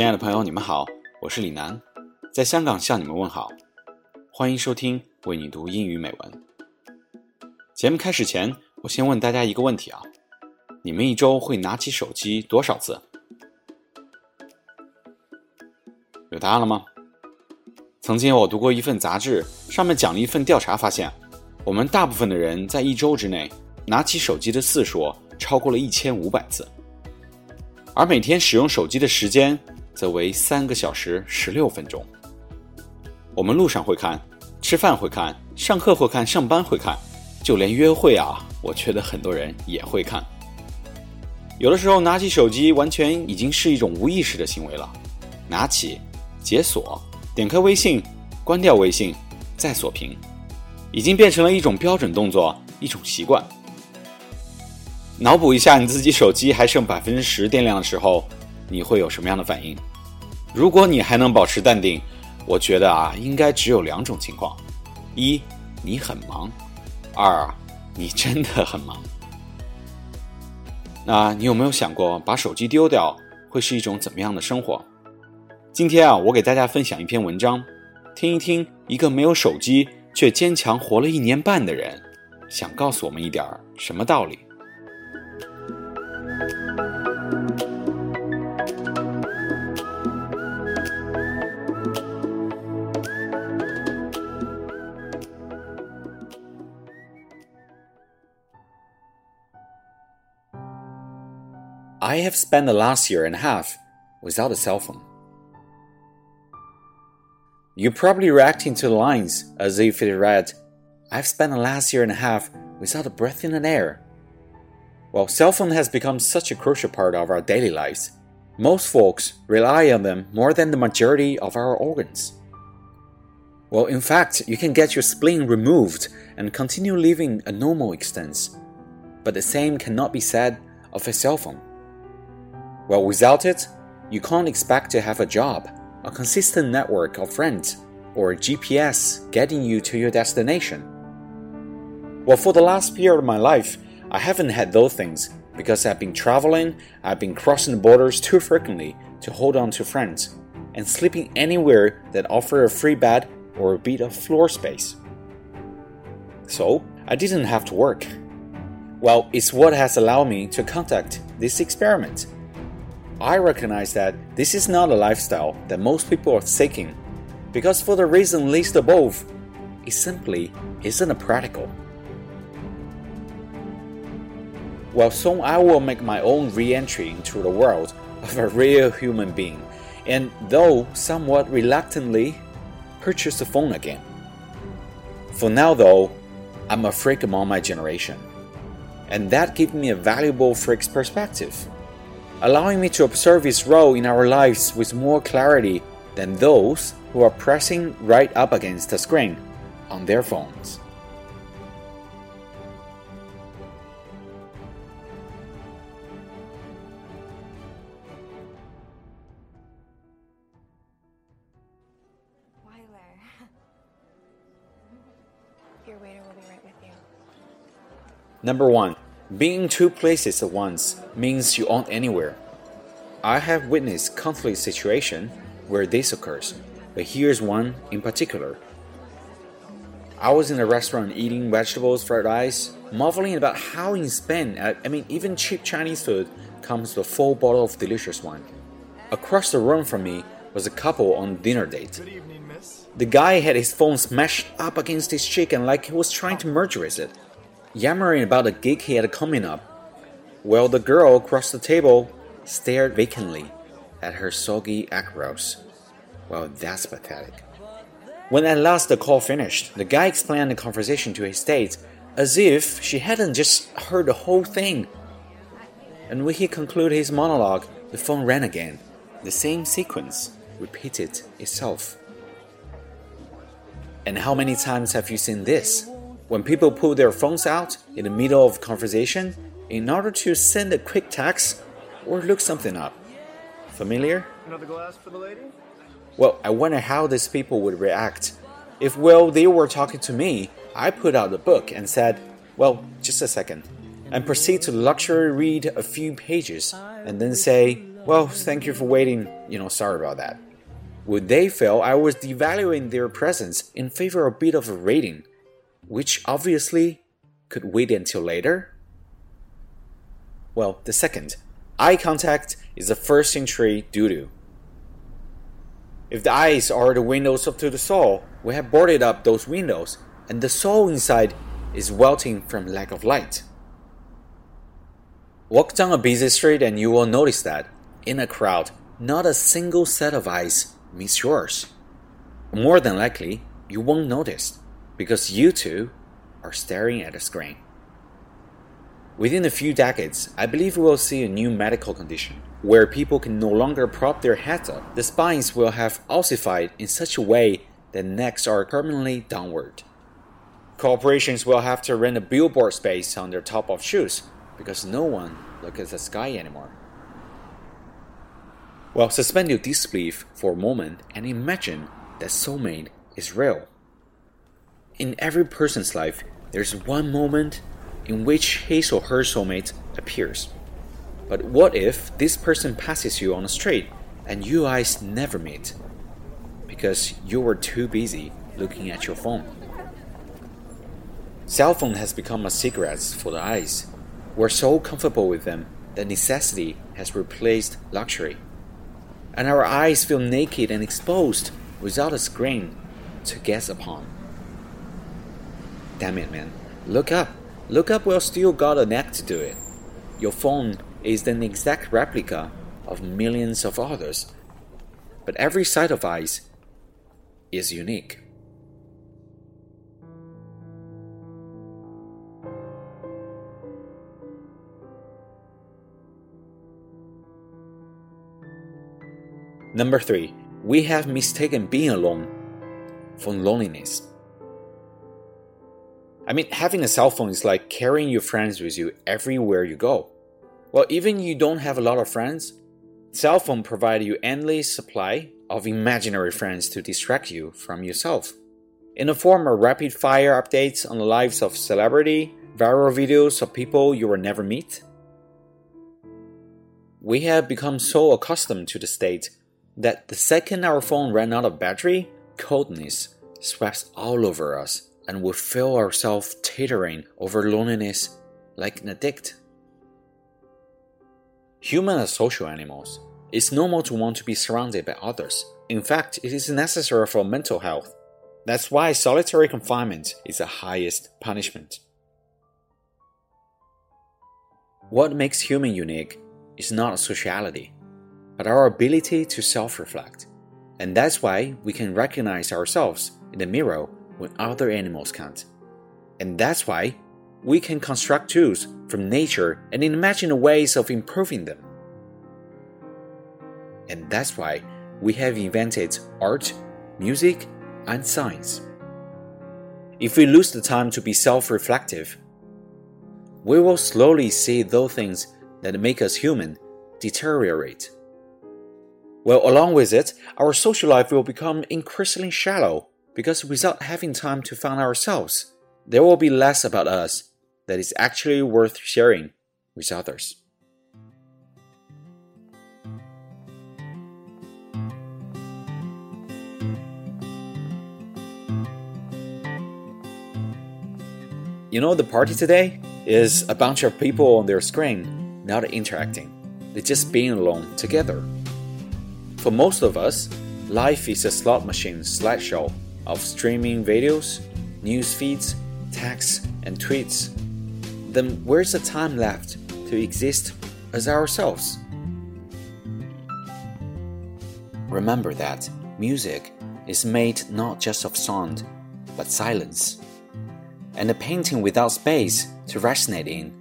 亲爱的朋友，你们好，我是李楠，在香港向你们问好，欢迎收听为你读英语美文。节目开始前，我先问大家一个问题啊，你们一周会拿起手机多少次？有答案了吗？曾经我读过一份杂志，上面讲了一份调查，发现我们大部分的人在一周之内拿起手机的次数超过了一千五百次，而每天使用手机的时间则为三个小时十六分钟。我们路上会看，吃饭会看，上课会看，上班会看，就连约会啊，我觉得很多人也会看。有的时候拿起手机完全已经是一种无意识的行为了，拿起，解锁。点开微信，关掉微信，再锁屏，已经变成了一种标准动作，一种习惯。脑补一下，你自己手机还剩百分之十电量的时候，你会有什么样的反应？如果你还能保持淡定，我觉得啊，应该只有两种情况：一，你很忙；二，你真的很忙。那你有没有想过，把手机丢掉会是一种怎么样的生活？今天啊，我给大家分享一篇文章，听一听一个没有手机却坚强活了一年半的人，想告诉我们一点儿什么道理。Have spent the last year and a half without a cell phone. You're probably reacting to the lines as if it read, I've spent the last year and a half without a breath in an air. Well, cell phone has become such a crucial part of our daily lives. Most folks rely on them more than the majority of our organs. Well, in fact, you can get your spleen removed and continue living a normal existence. But the same cannot be said of a cell phone. Well, without it, you can't expect to have a job a consistent network of friends, or GPS getting you to your destination. Well, for the last period of my life, I haven't had those things because I've been traveling, I've been crossing borders too frequently to hold on to friends, and sleeping anywhere that offered a free bed or a bit of floor space. So, I didn't have to work. Well, it's what has allowed me to conduct this experiment I recognize that this is not a lifestyle that most people are seeking, because for the reason listed above, it simply isn't a practical. Well, soon I will make my own re entry into the world of a real human being, and though somewhat reluctantly, purchase a phone again. For now, though, I'm a freak among my generation, and that gives me a valuable freak's perspective allowing me to observe his role in our lives with more clarity than those who are pressing right up against the screen on their phones. Your waiter will be right with you. Number one, being in two places at once means you aren't anywhere. I have witnessed countless situations where this occurs, but here's one in particular. I was in a restaurant eating vegetables, fried rice, marveling about how in Spain, I mean, even cheap Chinese food comes with a full bottle of delicious wine. Across the room from me was a couple on dinner date. Evening, the guy had his phone smashed up against his cheek and like he was trying to murderize it yammering about the gig he had coming up, while the girl across the table stared vacantly at her soggy rolls. Well, that's pathetic. When at last the call finished, the guy explained the conversation to his date as if she hadn't just heard the whole thing. And when he concluded his monologue, the phone rang again. The same sequence repeated itself. And how many times have you seen this? When people pull their phones out in the middle of conversation in order to send a quick text or look something up. Familiar? Another glass for the lady? Well, I wonder how these people would react. If while they were talking to me, I put out the book and said, Well, just a second, and proceed to luxury read a few pages, and then say, Well, thank you for waiting. You know, sorry about that. Would they feel I was devaluing their presence in favor of a bit of a rating, which obviously could wait until later? Well, the second, eye contact is the first century doo doo. If the eyes are the windows up to the soul, we have boarded up those windows, and the soul inside is welting from lack of light. Walk down a busy street and you will notice that, in a crowd, not a single set of eyes meets yours. More than likely, you won't notice, because you two are staring at a screen. Within a few decades, I believe we will see a new medical condition where people can no longer prop their heads up. The spines will have ossified in such a way that necks are permanently downward. Corporations will have to rent a billboard space on their top of shoes because no one looks at the sky anymore. Well, suspend your disbelief for a moment and imagine that soulmate is real. In every person's life, there's one moment in which his or her soulmate appears. But what if this person passes you on the street and you eyes never meet? Because you were too busy looking at your phone. Cell phone has become a cigarette for the eyes. We're so comfortable with them that necessity has replaced luxury. And our eyes feel naked and exposed without a screen to gaze upon. Damn it, man. Look up. Look up while still got a neck to do it. Your phone is an exact replica of millions of others, but every side of eyes is unique. Number three, we have mistaken being alone for loneliness. I mean, having a cell phone is like carrying your friends with you everywhere you go. Well, even you don't have a lot of friends, cell phone provide you endless supply of imaginary friends to distract you from yourself. In the form of rapid fire updates on the lives of celebrity, viral videos of people you will never meet. We have become so accustomed to the state that the second our phone ran out of battery, coldness swept all over us and we feel ourselves teetering over loneliness like an addict. Humans are social animals. It's normal to want to be surrounded by others. In fact, it is necessary for mental health. That's why solitary confinement is the highest punishment. What makes human unique is not sociality, but our ability to self reflect. And that's why we can recognize ourselves in the mirror when other animals can't. And that's why we can construct tools from nature and imagine ways of improving them. And that's why we have invented art, music, and science. If we lose the time to be self reflective, we will slowly see those things that make us human deteriorate. Well, along with it, our social life will become increasingly shallow because without having time to find ourselves, there will be less about us that is actually worth sharing with others. You know, the party today is a bunch of people on their screen not interacting, they're just being alone together. For most of us, life is a slot machine slideshow of streaming videos, news feeds, texts, and tweets, then where's the time left to exist as ourselves? Remember that music is made not just of sound, but silence. And a painting without space to resonate in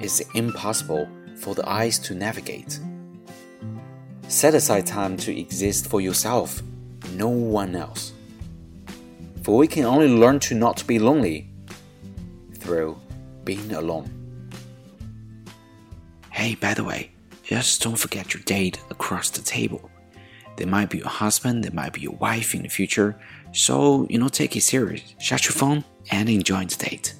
is impossible for the eyes to navigate. Set aside time to exist for yourself, no one else for we can only learn to not be lonely through being alone. Hey, by the way, just don't forget your date across the table. They might be your husband, they might be your wife in the future, so you know, take it serious. Shut your phone and enjoy the date.